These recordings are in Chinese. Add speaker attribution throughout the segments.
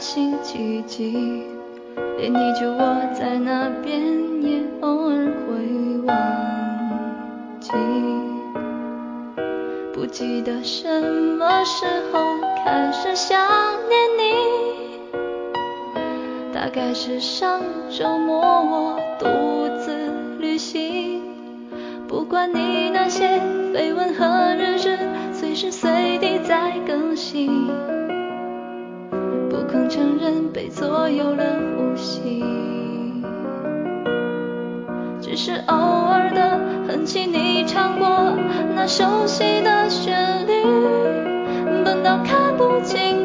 Speaker 1: 星奇迹，连你就我在那边也偶尔会忘记。不记得什么时候开始想念你，大概是上周末我独自旅行，不管你那些绯闻和日志，随时随地在更新。偶尔的哼起你唱过那熟悉的旋律，笨到看不清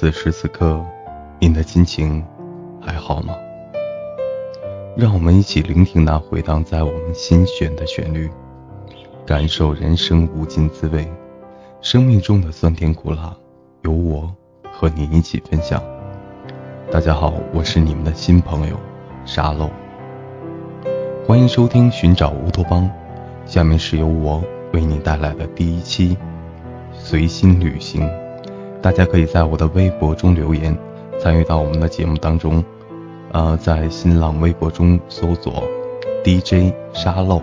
Speaker 2: 此时此刻，您的心情还好吗？让我们一起聆听那回荡在我们心弦的旋律，感受人生无尽滋味。生命中的酸甜苦辣，由我和您一起分享。大家好，我是你们的新朋友沙漏，欢迎收听《寻找乌托邦》。下面是由我为您带来的第一期。随心旅行，大家可以在我的微博中留言，参与到我们的节目当中。呃，在新浪微博中搜索 DJ 沙漏。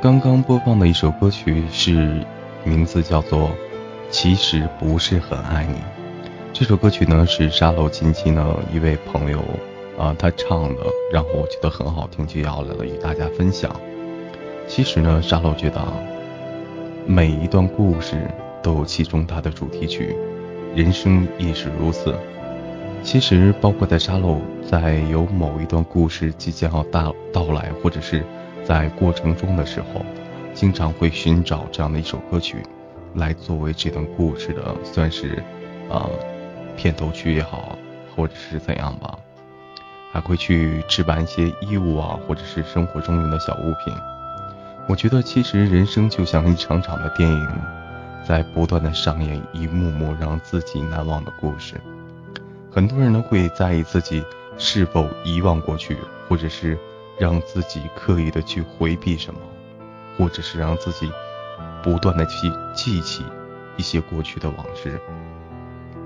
Speaker 2: 刚刚播放的一首歌曲是。名字叫做《其实不是很爱你》。这首歌曲呢是沙漏近期呢一位朋友啊他唱的，然后我觉得很好听，就要来了与大家分享。其实呢，沙漏觉得啊，每一段故事都有其中它的主题曲，人生亦是如此。其实包括在沙漏在有某一段故事即将要到到来，或者是在过程中的时候。经常会寻找这样的一首歌曲，来作为这段故事的算是，呃，片头曲也好，或者是怎样吧，还会去置办一些衣物啊，或者是生活中用的小物品。我觉得其实人生就像一场场的电影，在不断的上演一幕幕让自己难忘的故事。很多人呢会在意自己是否遗忘过去，或者是让自己刻意的去回避什么。或者是让自己不断的去记起一些过去的往事，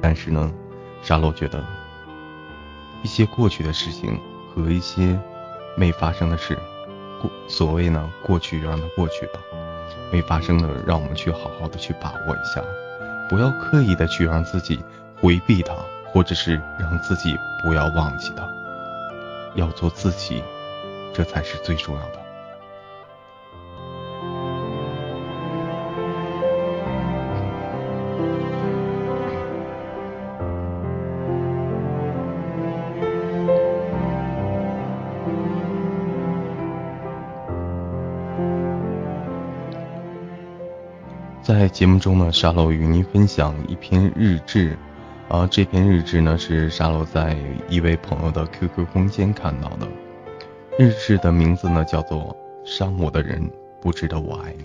Speaker 2: 但是呢，沙漏觉得一些过去的事情和一些没发生的事，过所谓呢，过去就让它过去吧，没发生的，让我们去好好的去把握一下，不要刻意的去让自己回避它，或者是让自己不要忘记它，要做自己，这才是最重要的。节目中呢，沙漏与您分享一篇日志，而这篇日志呢是沙漏在一位朋友的 QQ 空间看到的。日志的名字呢叫做《伤我的人不值得我爱你》。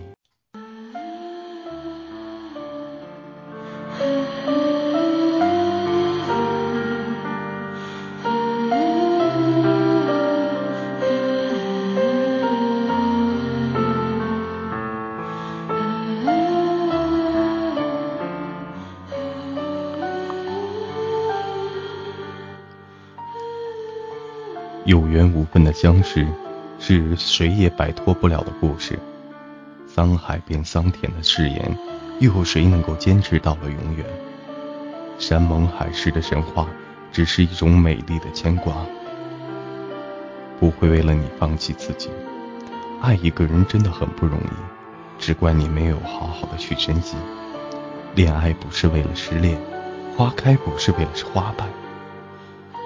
Speaker 2: 分的相识，是谁也摆脱不了的故事。沧海变桑田的誓言，又有谁能够坚持到了永远？山盟海誓的神话，只是一种美丽的牵挂。不会为了你放弃自己。爱一个人真的很不容易，只怪你没有好好的去珍惜。恋爱不是为了失恋，花开不是为了花败。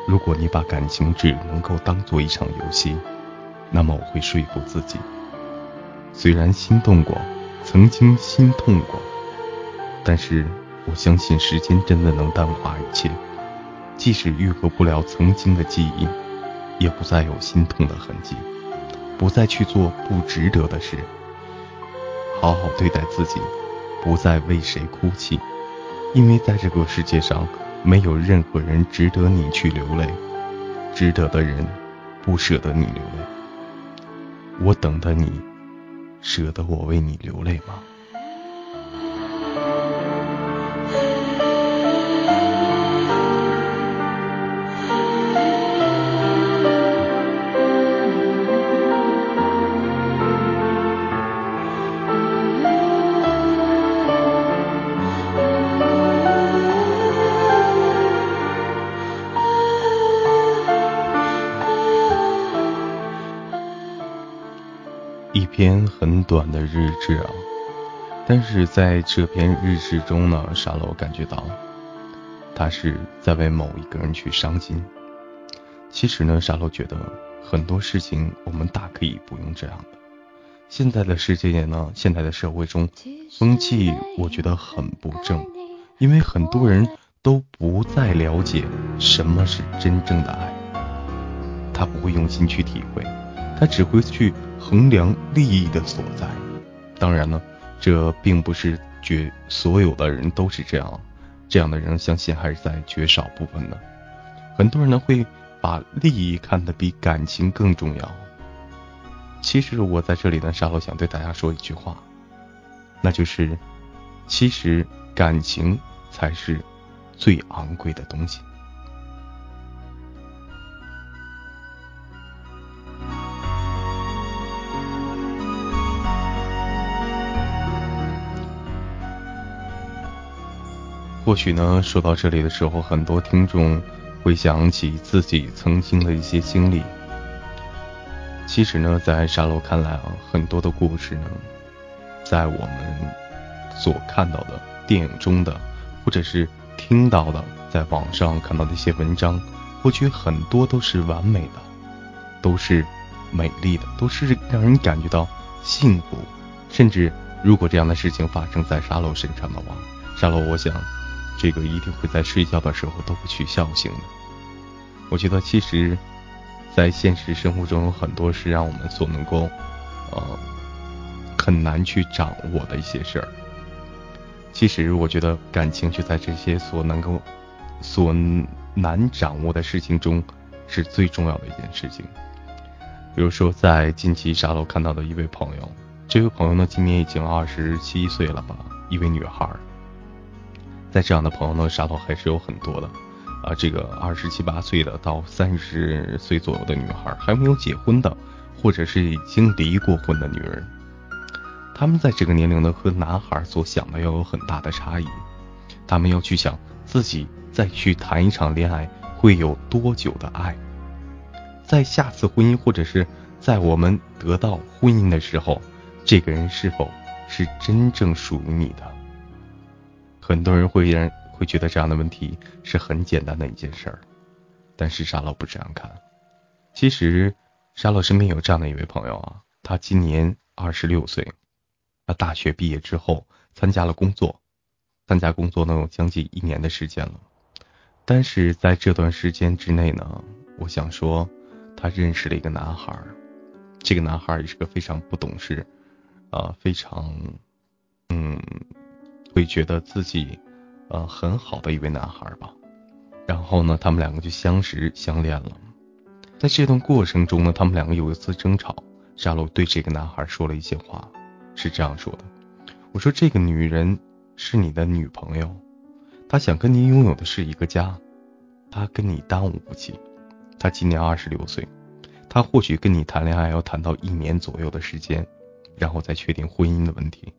Speaker 2: 如果你把感情只能够当做一场游戏，那么我会说服自己，虽然心动过，曾经心痛过，但是我相信时间真的能淡化一切，即使愈合不了曾经的记忆，也不再有心痛的痕迹，不再去做不值得的事，好好对待自己，不再为谁哭泣，因为在这个世界上。没有任何人值得你去流泪，值得的人不舍得你流泪。我等的你，舍得我为你流泪吗？一篇很短的日志啊，但是在这篇日志中呢，沙漏感觉到他是在为某一个人去伤心。其实呢，沙漏觉得很多事情我们大可以不用这样的。现在的世界呢，现在的社会中风气我觉得很不正，因为很多人都不再了解什么是真正的爱，他不会用心去体会，他只会去。衡量利益的所在，当然呢，这并不是绝所有的人都是这样，这样的人相信还是在绝少部分的。很多人呢会把利益看得比感情更重要。其实我在这里呢，沙漏想对大家说一句话，那就是，其实感情才是最昂贵的东西。或许呢，说到这里的时候，很多听众会想起自己曾经的一些经历。其实呢，在沙漏看来啊，很多的故事呢，在我们所看到的电影中的，或者是听到的，在网上看到的一些文章，或许很多都是完美的，都是美丽的，都是让人感觉到幸福。甚至如果这样的事情发生在沙漏身上的话，沙漏，我想。这个一定会在睡觉的时候都会去笑醒的。我觉得其实，在现实生活中有很多是让我们所能够，呃，很难去掌握的一些事儿。其实我觉得感情就在这些所能够、所难掌握的事情中是最重要的一件事情。比如说在近期沙漏看到的一位朋友，这位朋友呢今年已经二十七岁了吧，一位女孩。在这样的朋友呢，沙漏还是有很多的，啊，这个二十七八岁的到三十岁左右的女孩，还没有结婚的，或者是已经离过婚的女人，他们在这个年龄呢，和男孩所想的要有很大的差异，他们要去想自己再去谈一场恋爱会有多久的爱，在下次婚姻或者是在我们得到婚姻的时候，这个人是否是真正属于你的？很多人会认会觉得这样的问题是很简单的一件事儿，但是沙漏不这样看。其实沙漏身边有这样的一位朋友啊，他今年二十六岁。他大学毕业之后参加了工作，参加工作能有将近一年的时间了。但是在这段时间之内呢，我想说，他认识了一个男孩，这个男孩也是个非常不懂事，啊，非常，嗯，会觉得自己，呃，很好的一位男孩吧。然后呢，他们两个就相识相恋了。在这段过程中呢，他们两个有一次争吵，沙漏对这个男孩说了一些话，是这样说的：“我说这个女人是你的女朋友。”她想跟你拥有的是一个家，她跟你耽误不起。她今年二十六岁，她或许跟你谈恋爱要谈到一年左右的时间，然后再确定婚姻的问题。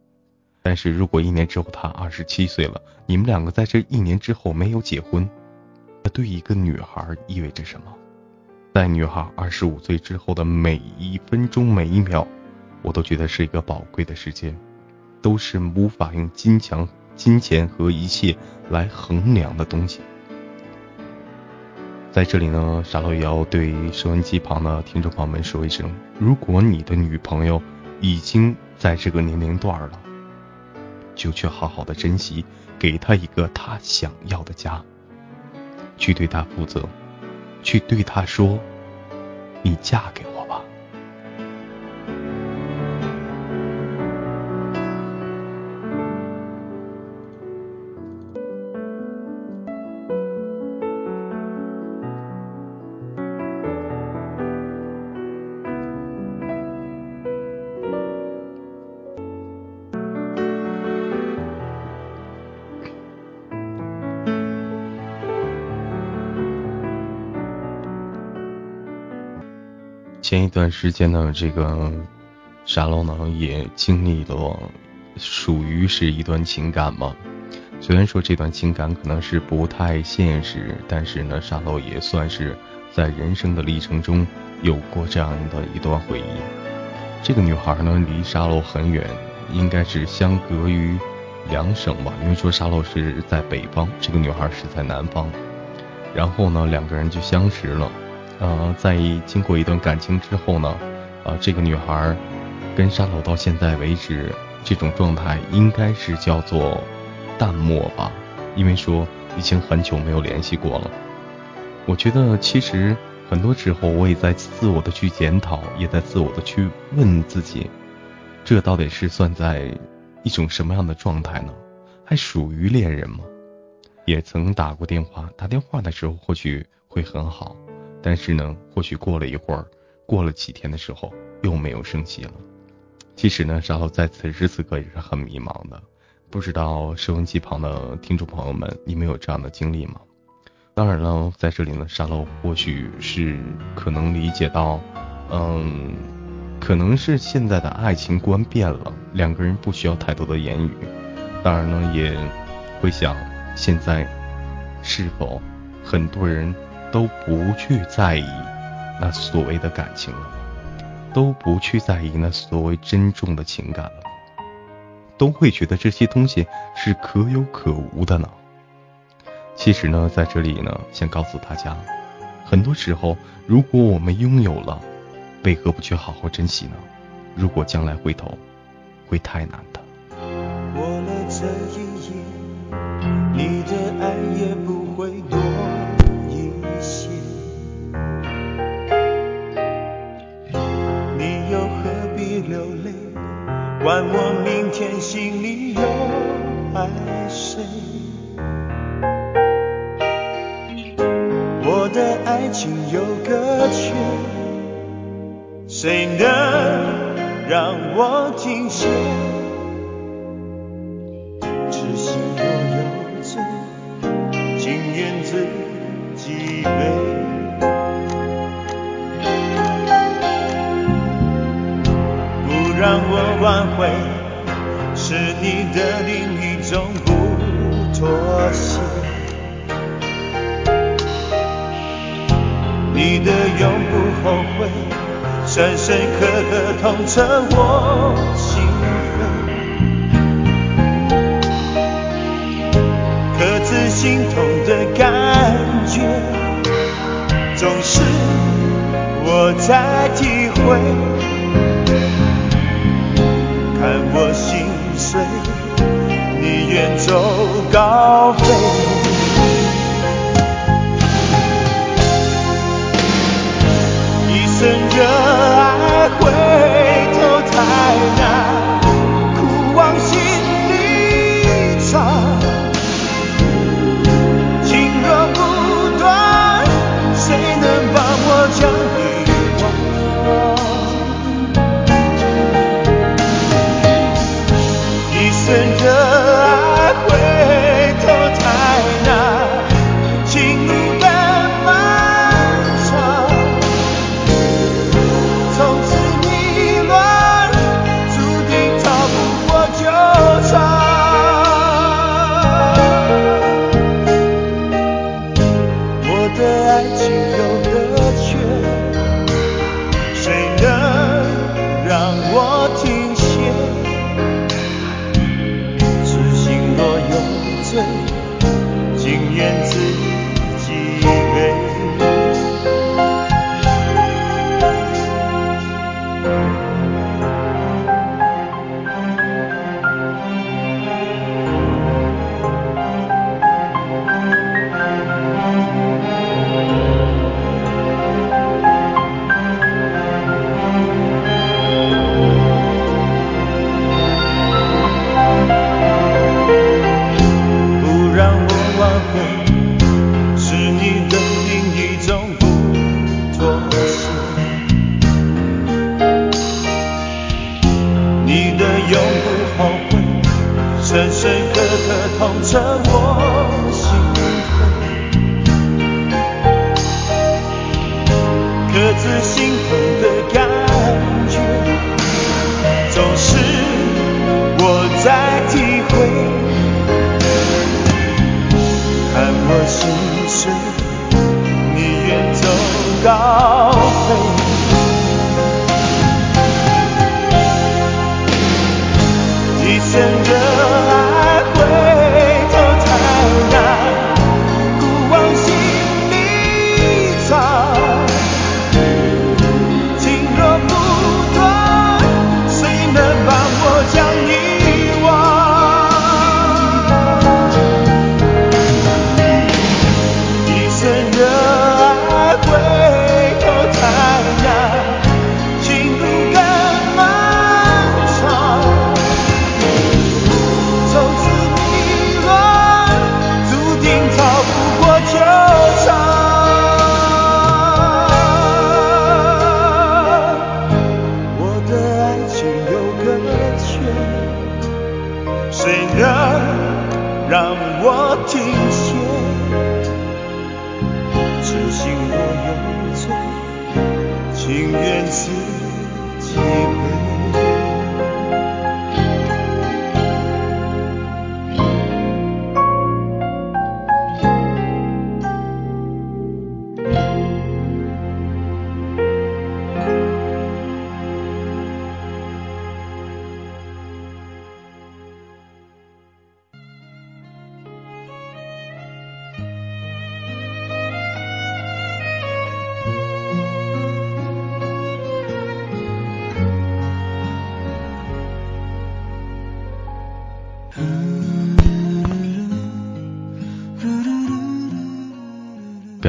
Speaker 2: 但是如果一年之后他二十七岁了，你们两个在这一年之后没有结婚，那对一个女孩意味着什么？在女孩二十五岁之后的每一分钟每一秒，我都觉得是一个宝贵的时间，都是无法用金钱。金钱和一切来衡量的东西，在这里呢，傻乐也要对收音机旁的听众朋友们说一声：如果你的女朋友已经在这个年龄段了，就去好好的珍惜，给她一个她想要的家，去对她负责，去对她说：“你嫁给我。”前一段时间呢，这个沙漏呢也经历了，属于是一段情感嘛。虽然说这段情感可能是不太现实，但是呢，沙漏也算是在人生的历程中有过这样的一段回忆。这个女孩呢离沙漏很远，应该是相隔于两省吧，因为说沙漏是在北方，这个女孩是在南方。然后呢，两个人就相识了。呃，在经过一段感情之后呢，啊，这个女孩跟沙漏到现在为止这种状态应该是叫做淡漠吧，因为说已经很久没有联系过了。我觉得其实很多时候我也在自我的去检讨，也在自我的去问自己，这到底是算在一种什么样的状态呢？还属于恋人吗？也曾打过电话，打电话的时候或许会很好。但是呢，或许过了一会儿，过了几天的时候，又没有生气了。其实呢，沙漏在此时此刻也是很迷茫的，不知道收音机旁的听众朋友们，你们有这样的经历吗？当然了，在这里呢，沙漏或许是可能理解到，嗯，可能是现在的爱情观变了，两个人不需要太多的言语。当然呢，也会想，现在是否很多人。都不去在意那所谓的感情了，都不去在意那所谓珍重的情感了，都会觉得这些东西是可有可无的呢。其实呢，在这里呢，想告诉大家，很多时候，如果我们拥有了，为何不去好好珍惜呢？如果将来回头，会太难。谁能让我停歇？我在体会
Speaker 3: 看我心碎你远走高飞。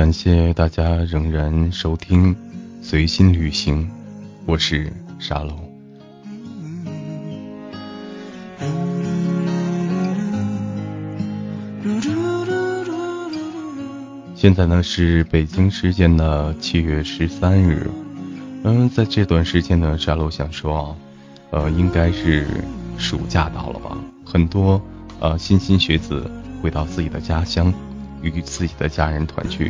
Speaker 2: 感谢大家仍然收听《随心旅行》，我是沙漏。现在呢是北京时间的七月十三日，嗯，在这段时间呢，沙漏想说啊，呃，应该是暑假到了吧，很多呃莘莘学子回到自己的家乡，与自己的家人团聚。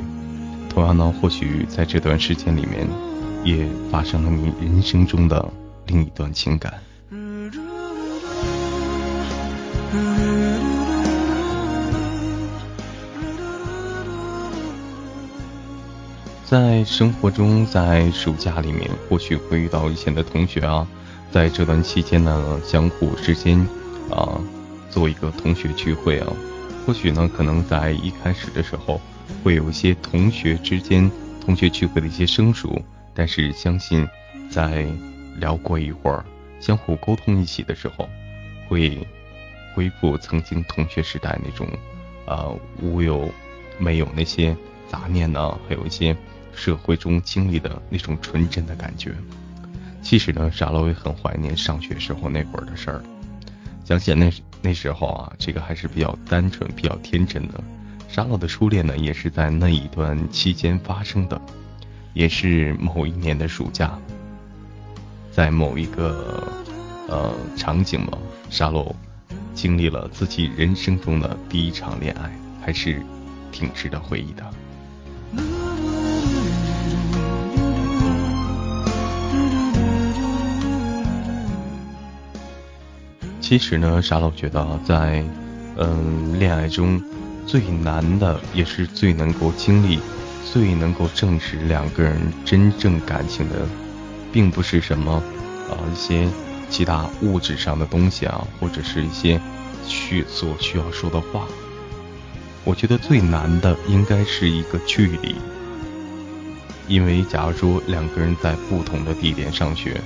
Speaker 2: 同样呢，或许在这段时间里面，也发生了你人生中的另一段情感。在生活中，在暑假里面，或许会遇到以前的同学啊，在这段期间呢，相互之间啊，做一个同学聚会啊，或许呢，可能在一开始的时候，会有一些同学之间同学聚会的一些生疏，但是相信在聊过一会儿，相互沟通一起的时候，会恢复曾经同学时代那种呃无有没有那些杂念呢，还有一些社会中经历的那种纯真的感觉。其实呢，沙罗也很怀念上学时候那会儿的事儿。想起那那时候啊，这个还是比较单纯、比较天真的。沙漏的初恋呢，也是在那一段期间发生的，也是某一年的暑假，在某一个呃场景嘛，沙漏经历了自己人生中的第一场恋爱，还是挺值得回忆的。其实呢，沙漏觉得在嗯恋爱中最难的，也是最能够经历、最能够证实两个人真正感情的，并不是什么呃一些其他物质上的东西啊，或者是一些去所需要说的话。我觉得最难的应该是一个距离，因为假如说两个人在不同的地点上学，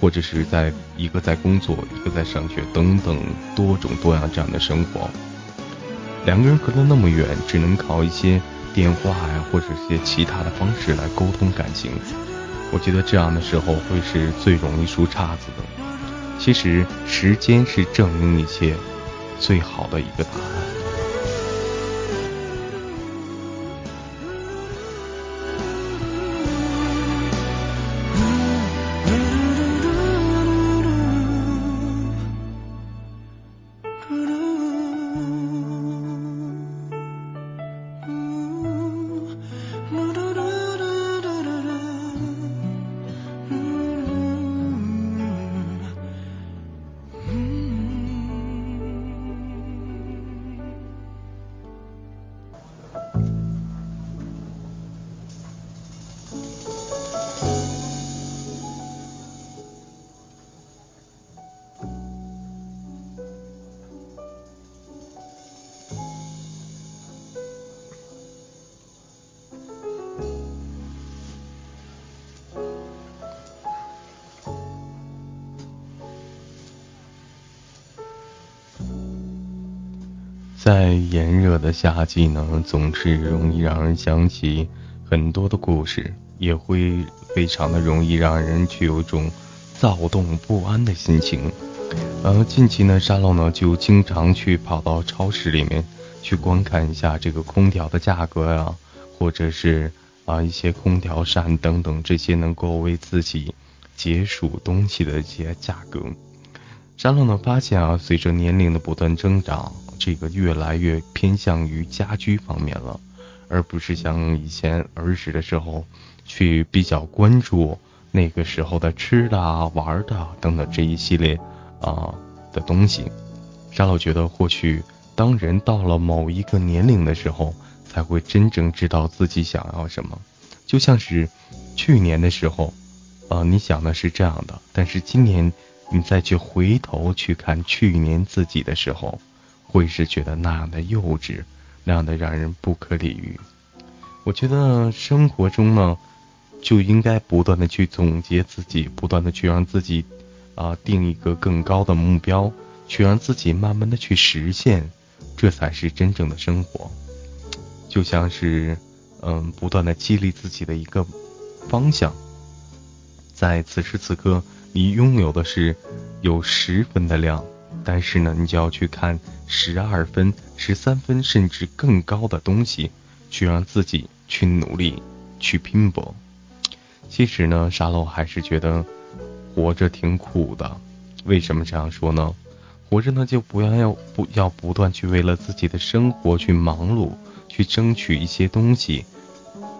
Speaker 2: 或者是在一个在工作，一个在上学等等多种多样这样的生活，两个人隔得那么远，只能靠一些。电话呀，或者一些其他的方式来沟通感情，我觉得这样的时候会是最容易出岔子的。其实，时间是证明一切最好的一个答案。在炎热的夏季呢，总是容易让人想起很多的故事，也会非常的容易让人去有一种躁动不安的心情。呃，近期呢，沙漏呢就经常去跑到超市里面去观看一下这个空调的价格呀，或者是啊一些空调扇等等这些能够为自己解暑东西的一些价格。沙漏呢发现啊，随着年龄的不断增长。这个越来越偏向于家居方面了，而不是像以前儿时的时候，去比较关注那个时候的吃的、玩的等等这一系列啊的东西。沙老觉得，或许当人到了某一个年龄的时候，才会真正知道自己想要什么。就像是去年的时候，呃，你想的是这样的，但是今年你再去回头去看去年自己的时候。会是觉得那样的幼稚，那样的让人不可理喻。我觉得生活中呢，就应该不断的去总结自己，不断的去让自己啊定一个更高的目标，去让自己慢慢的去实现，这才是真正的生活。就像是嗯，不断的激励自己的一个方向。在此时此刻，你拥有的是有十分的量。但是呢，你就要去看十二分、十三分，甚至更高的东西，去让自己去努力、去拼搏。其实呢，沙漏还是觉得活着挺苦的。为什么这样说呢？活着呢，就不要要不要不断去为了自己的生活去忙碌，去争取一些东西，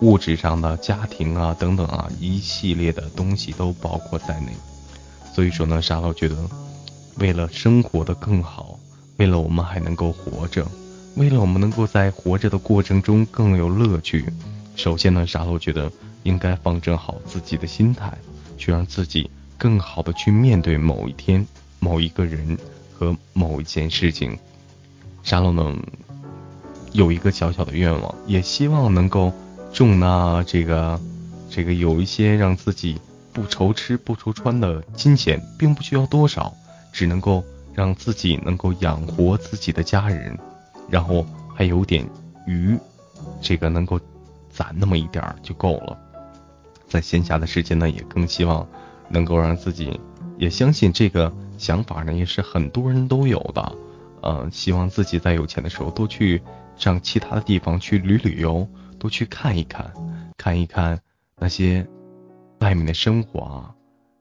Speaker 2: 物质上的、家庭啊等等啊，一系列的东西都包括在内。所以说呢，沙漏觉得。为了生活的更好，为了我们还能够活着，为了我们能够在活着的过程中更有乐趣，首先呢，沙漏觉得应该放正好自己的心态，去让自己更好的去面对某一天、某一个人和某一件事情。沙漏呢有一个小小的愿望，也希望能够中那这个这个有一些让自己不愁吃不愁穿的金钱，并不需要多少。只能够让自己能够养活自己的家人，然后还有点余，这个能够攒那么一点儿就够了。在闲暇的时间呢，也更希望能够让自己，也相信这个想法呢，也是很多人都有的。呃，希望自己在有钱的时候多去上其他的地方去旅旅游，多去看一看，看一看那些外面的生活啊，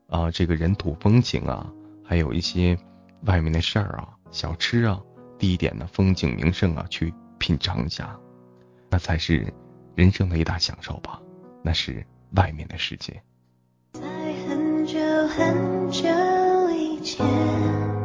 Speaker 2: 啊，这个人土风情啊。还有一些外面的事儿啊，小吃啊，地点的风景名胜啊，去品尝一下，那才是人生的一大享受吧。那是外面的世界。
Speaker 1: 在很久很久以前。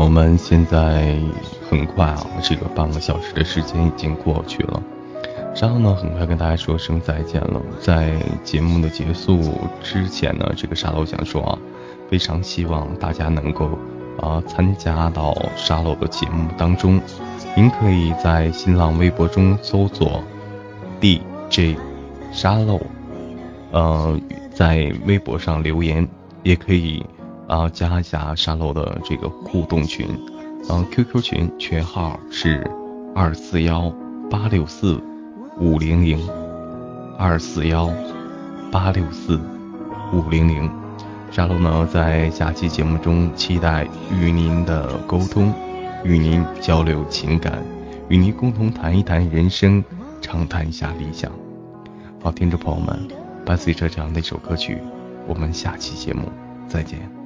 Speaker 2: 朋友们，现在很快啊，这个半个小时的时间已经过去了。然后呢，很快跟大家说声再见了。在节目的结束之前呢，这个沙漏想说啊，非常希望大家能够啊参加到沙漏的节目当中。您可以在新浪微博中搜索 DJ 沙漏，呃，在微博上留言，也可以啊、加一下沙漏的这个互动群，嗯、QQ 群群号是二四幺八六四五零零二四幺八六四五零零。沙漏呢，在下期节目中期待与您的沟通，与您交流情感，与您共同谈一谈人生，畅谈一下理想。好，听众朋友们，伴随着这样的一首歌曲，我们下期节目再见。